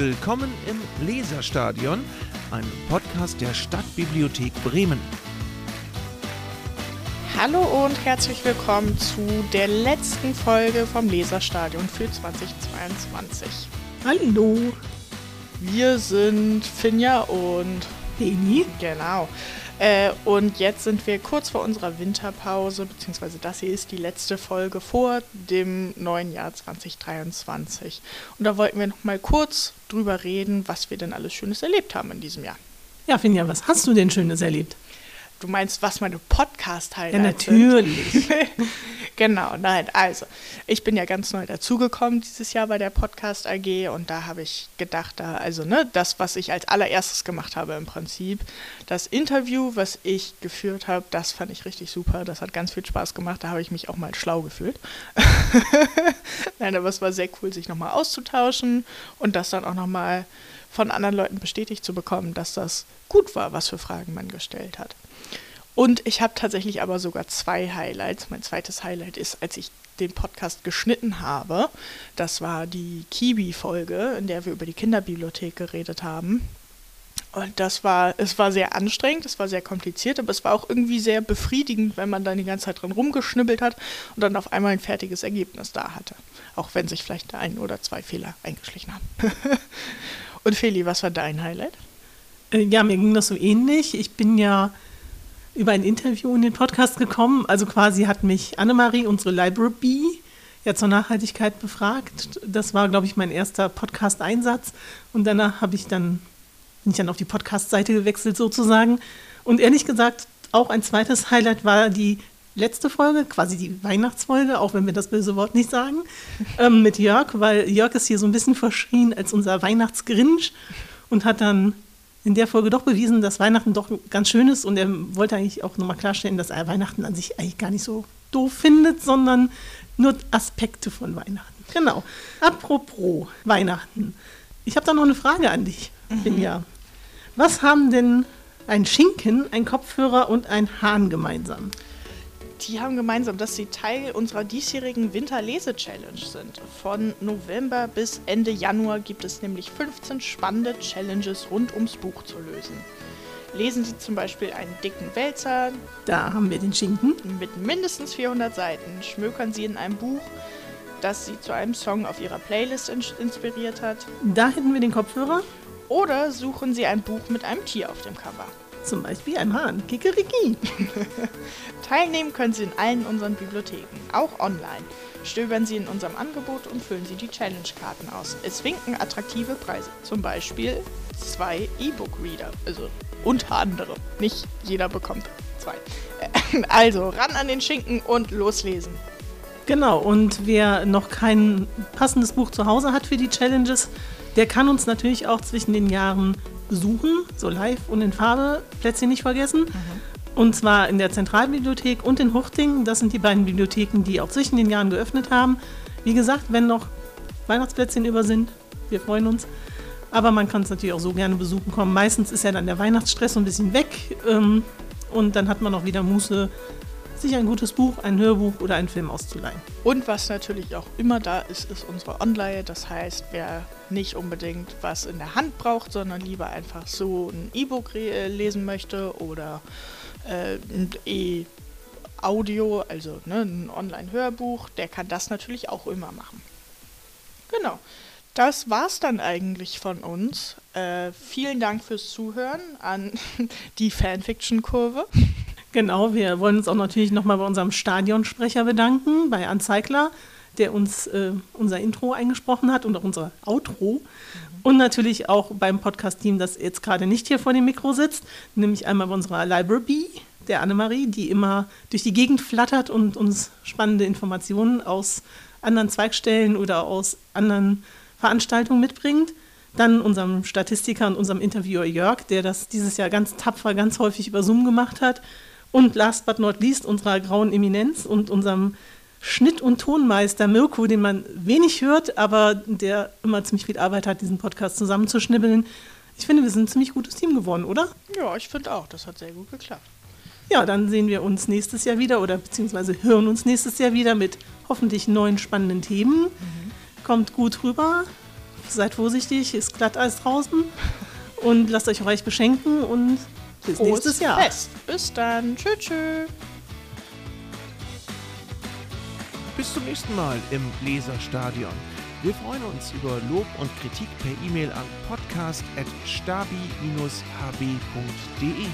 Willkommen im Leserstadion, einem Podcast der Stadtbibliothek Bremen. Hallo und herzlich willkommen zu der letzten Folge vom Leserstadion für 2022. Hallo. Wir sind Finja und Leni. Genau. Äh, und jetzt sind wir kurz vor unserer Winterpause, beziehungsweise das hier ist die letzte Folge vor dem neuen Jahr 2023. Und da wollten wir noch mal kurz drüber reden, was wir denn alles Schönes erlebt haben in diesem Jahr. Ja, Finja, was hast du denn Schönes erlebt? Du meinst, was meine Podcast-Highlights Ja, natürlich. genau, nein. Also, ich bin ja ganz neu dazugekommen dieses Jahr bei der Podcast AG und da habe ich gedacht, da, also, ne, das, was ich als allererstes gemacht habe im Prinzip, das Interview, was ich geführt habe, das fand ich richtig super. Das hat ganz viel Spaß gemacht. Da habe ich mich auch mal schlau gefühlt. nein, aber es war sehr cool, sich nochmal auszutauschen und das dann auch nochmal von anderen Leuten bestätigt zu bekommen, dass das gut war, was für Fragen man gestellt hat. Und ich habe tatsächlich aber sogar zwei Highlights. Mein zweites Highlight ist, als ich den Podcast geschnitten habe. Das war die Kiwi-Folge, in der wir über die Kinderbibliothek geredet haben. Und das war, es war sehr anstrengend, es war sehr kompliziert, aber es war auch irgendwie sehr befriedigend, wenn man dann die ganze Zeit dran rumgeschnibbelt hat und dann auf einmal ein fertiges Ergebnis da hatte. Auch wenn sich vielleicht ein oder zwei Fehler eingeschlichen haben. und Feli, was war dein Highlight? Äh, Ja, mir ging das so ähnlich. Ich bin ja über ein Interview in den Podcast gekommen. Also quasi hat mich Annemarie, unsere Library Bee, ja zur Nachhaltigkeit befragt. Das war, glaube ich, mein erster Podcast-Einsatz. Und danach habe ich dann, bin ich dann auf die Podcast-Seite gewechselt sozusagen. Und ehrlich gesagt, auch ein zweites Highlight war die letzte Folge, quasi die Weihnachtsfolge, auch wenn wir das böse Wort nicht sagen, ähm, mit Jörg, weil Jörg ist hier so ein bisschen verschrien als unser Weihnachtsgrinch und hat dann in der Folge doch bewiesen, dass Weihnachten doch ganz schön ist und er wollte eigentlich auch nochmal klarstellen, dass er Weihnachten an sich eigentlich gar nicht so doof findet, sondern nur Aspekte von Weihnachten. Genau. Apropos Weihnachten. Ich habe da noch eine Frage an dich, Finja. Was haben denn ein Schinken, ein Kopfhörer und ein Hahn gemeinsam? Die haben gemeinsam, dass sie Teil unserer diesjährigen Winterlese-Challenge sind. Von November bis Ende Januar gibt es nämlich 15 spannende Challenges rund ums Buch zu lösen. Lesen Sie zum Beispiel einen dicken Wälzer Da haben wir den Schinken. mit mindestens 400 Seiten, schmökern Sie in einem Buch, das Sie zu einem Song auf Ihrer Playlist ins- inspiriert hat, Da hätten wir den Kopfhörer. oder suchen Sie ein Buch mit einem Tier auf dem Cover. Zum Beispiel ein Hahn. Kikeriki. Teilnehmen können Sie in allen unseren Bibliotheken, auch online. Stöbern Sie in unserem Angebot und füllen Sie die Challenge-Karten aus. Es winken attraktive Preise, zum Beispiel zwei E-Book-Reader, also unter anderem. Nicht jeder bekommt zwei. Also ran an den Schinken und loslesen. Genau, und wer noch kein passendes Buch zu Hause hat für die Challenges, der kann uns natürlich auch zwischen den Jahren besuchen, so live und in Farbe, Plätzchen nicht vergessen. Und zwar in der Zentralbibliothek und in Huchting. Das sind die beiden Bibliotheken, die auch zwischen den Jahren geöffnet haben. Wie gesagt, wenn noch Weihnachtsplätzchen über sind, wir freuen uns. Aber man kann es natürlich auch so gerne besuchen kommen. Meistens ist ja dann der Weihnachtsstress so ein bisschen weg. Ähm, und dann hat man auch wieder Muße, sich ein gutes Buch, ein Hörbuch oder einen Film auszuleihen. Und was natürlich auch immer da ist, ist unsere Online. Das heißt, wer nicht unbedingt was in der Hand braucht, sondern lieber einfach so ein E-Book äh, lesen möchte oder äh, ein E-Audio, also ne, ein Online-Hörbuch, der kann das natürlich auch immer machen. Genau. Das war's dann eigentlich von uns. Äh, vielen Dank fürs Zuhören an die Fanfiction-Kurve. Genau, wir wollen uns auch natürlich nochmal bei unserem Stadionsprecher bedanken, bei Anzeigler, der uns äh, unser Intro eingesprochen hat und auch unser Outro. Und natürlich auch beim Podcast-Team, das jetzt gerade nicht hier vor dem Mikro sitzt, nämlich einmal bei unserer Library, der Annemarie, die immer durch die Gegend flattert und uns spannende Informationen aus anderen Zweigstellen oder aus anderen Veranstaltungen mitbringt. Dann unserem Statistiker und unserem Interviewer Jörg, der das dieses Jahr ganz tapfer, ganz häufig über Zoom gemacht hat. Und last but not least unserer grauen Eminenz und unserem Schnitt- und Tonmeister Mirko, den man wenig hört, aber der immer ziemlich viel Arbeit hat, diesen Podcast zusammenzuschnibbeln. Ich finde, wir sind ein ziemlich gutes Team geworden, oder? Ja, ich finde auch, das hat sehr gut geklappt. Ja, dann sehen wir uns nächstes Jahr wieder oder beziehungsweise hören uns nächstes Jahr wieder mit hoffentlich neuen spannenden Themen. Kommt gut rüber. seid vorsichtig, ist glatt alles draußen und lasst euch reich beschenken und bis Frohes nächstes Jahr. Fest. Bis dann. Tschüss. Tschüss. Bis zum nächsten Mal im Leserstadion. Wir freuen uns über Lob und Kritik per E-Mail an podcast.stabi-hb.de.